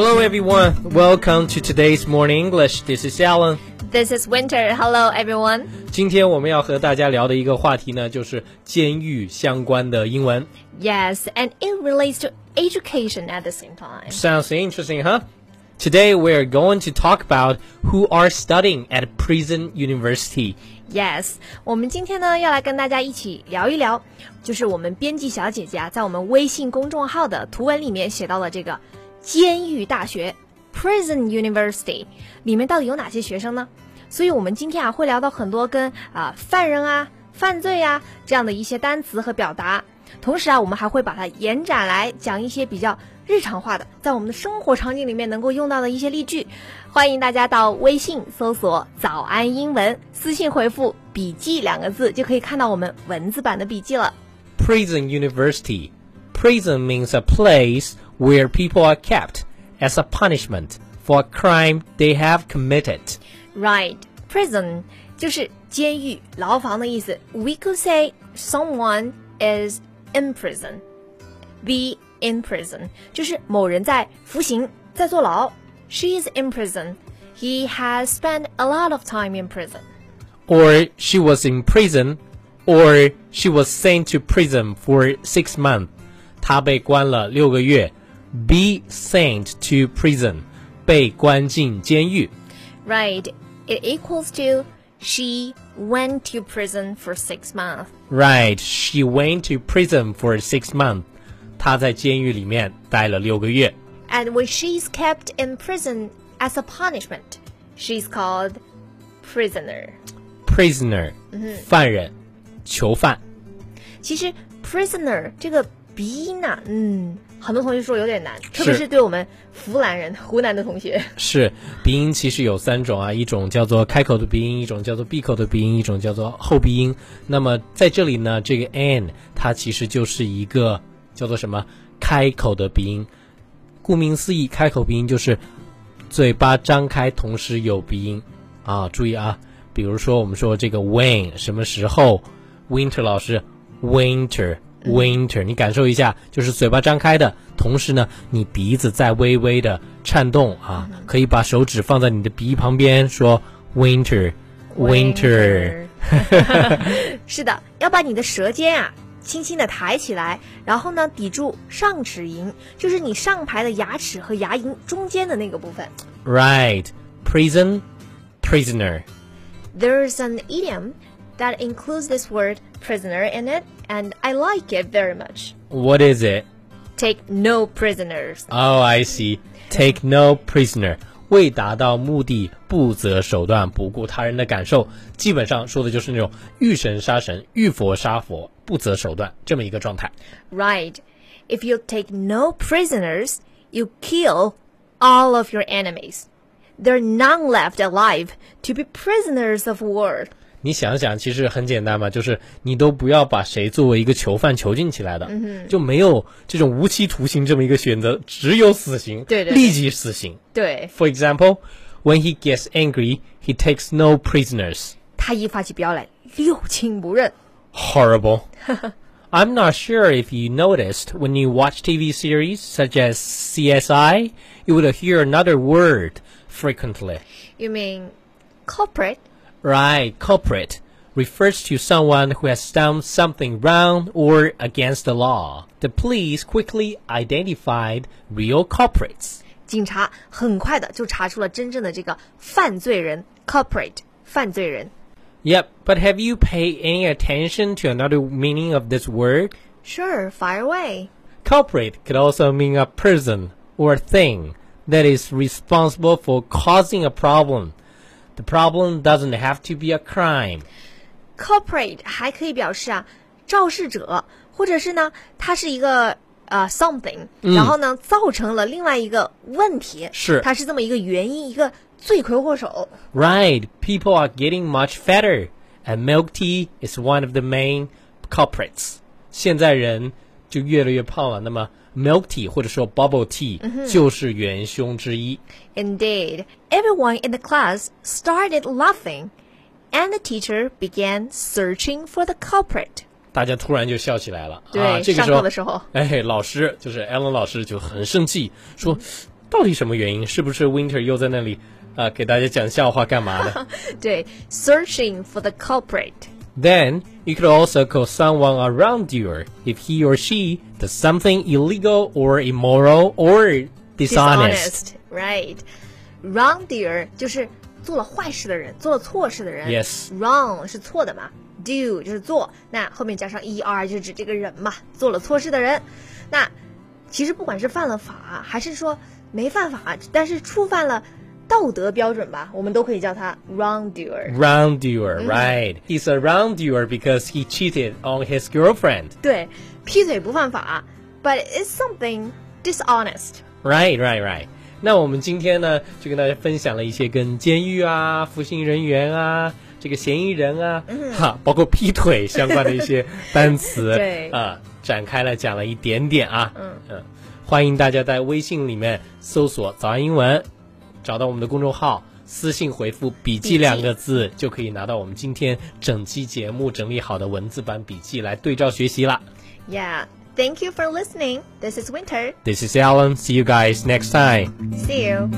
Hello everyone, welcome to today's morning English. This is Alan. This is Winter. Hello, everyone. 今天我们要和大家聊的一个话题呢，就是监狱相关的英文。 Yes, and it relates to education at the same time. Sounds interesting, huh? Today we're going to talk about who are studying at prison university. Yes，我们今天呢要来跟大家一起聊一聊，就是我们编辑小姐姐啊，在我们微信公众号的图文里面写到了这个 监狱大学 （Prison University） 里面到底有哪些学生呢？所以我们今天啊会聊到很多跟啊、犯人啊、犯罪啊这样的一些单词和表达，同时啊我们还会把它延展来讲一些比较日常化的，在我们的生活场景里面能够用到的一些例句。欢迎大家到微信搜索“早安英文”，私信回复“笔记”两个字，就可以看到我们文字版的笔记了。Prison university. Prison means a place where people are kept as a punishment for a crime they have committed. Right, prison 就是监狱、牢房的意思。We could say someone is in prison. Be in prison 就是某人在服刑，在坐牢。She is in prison. He has spent a lot of time in prison. or she was in prison, or she was sent to prison for six months. 她被关了六个月。 Be sent to prison，被关进监狱。 Right, it equals to she went to prison for six months. Right, she went to prison for six months. 她在监狱里面待了六个月。 And when she's kept in prison as a punishment, she's called prisoner. Prisoner，、犯人，囚犯。其实 prisoner 这个 鼻音呐、嗯，很多同学说有点难，特别是对我们湖南人、湖南的同学。是鼻音其实有三种啊，一种叫做开口的鼻音，一种叫做闭口的鼻音，一种叫做后鼻音。那么在这里呢，这个 n 它其实就是一个叫做什么开口的鼻音。顾名思义，开口鼻音就是嘴巴张开，同时有鼻音啊。注意啊，比如说我们说这个 when 什么时候，Winter 老师 winter。Winter，你感受一下，就是嘴巴张开的同时呢，你鼻子在微微的颤动啊，可以把手指放在你的鼻旁边，说 Winter，Winter。是的，要把你的舌尖啊轻轻的抬起来，然后呢抵住上齿龈，就是你上排的牙齿和牙龈中间的那个部分。 Right, prison, prisoner. There's an idiom that includes this word prisoner in it, and I like it very much. What is it? Take no prisoners. Oh, I see. Take no prisoner. 为达到目的，不择手段，不顾他人的感受，基本上说的就是那种遇神杀神、遇佛杀佛、不择手段这么一个状态。 Right. If you take no prisoners, you kill all of your enemies. There are none left alive to be prisoners of war. 你想想，其实很简单嘛，就是你都不要把谁作为一个囚犯囚禁起来的，就没有这种无期徒刑这么一个选择，只有死刑，对对对立即死刑。对， For example, when he gets angry, he takes no prisoners. 他一发起飙来，六亲不认。 Horrible. I'm not sure if you noticed when you watch TV series such as CSI, you would hear another word frequently. You mean culprit? Right, culprit refers to someone who has done something wrong or against the law. The police quickly identified real culprits. 警察很快的就查出了真正的这个犯罪人 culprit 犯罪人。 Yep, but have you paid any attention to another meaning of this word? Sure, fire away. Culprit could also mean a person or thing that is responsible for causing a problem. The problem doesn't have to be a crime. culprit 还可以表示啊肇事者，或者是呢，它是一个呃 something，、然后呢造成了另外一个问题，是它是这么一个原因，一个罪魁祸首。 Right, people are getting much fatter, and milk tea is one of the main culprits. 现在人 就越来越胖了，那么 milk tea 或者说 bubble tea 就是元凶之一。 Indeed, everyone in the class started laughing, and the teacher began searching for the culprit. 大家突然就笑起来了。对啊，这个上时候，课的时候哎，老师就是 Alan 老师就很生气，说：“ 到底什么原因？是不是 Winter 又在那里啊、给大家讲笑话干嘛的对，searching for the culprit。 ？Then you could also call someone a wrongdoer if he or she does something illegal or immoral or dishonest. right? Wrongdoer 就是做了坏事的人，做了错事的人。 Yes. Wrong 是错的嘛，do 就是做，那后面加上 er 就是指这个人嘛，做了错事的人。那其实不管是犯了法，还是说没犯法，但是触犯了 道德标准吧，我们都可以叫他 wrongdoer。Wrongdoer, right? He's a wrongdoer because he cheated on his girlfriend. 对，劈腿不犯法，but it's something dishonest。Right, right, right. 那我们今天呢，就跟大家分享了一些跟监狱啊、服刑人员啊、这个嫌疑人啊，哈，包括劈腿相关的一些单词，对啊，展开了讲了一点点啊，嗯嗯，欢迎大家在微信里面搜索“早安英文”，找到我们的公众号。私信回复“笔记”两个字，就可以拿到我们今天整期节目整理好的文字版笔记来对照学习啦。Yeah, thank you for listening. This is Winter. This is Alan. See you guys next time. See you.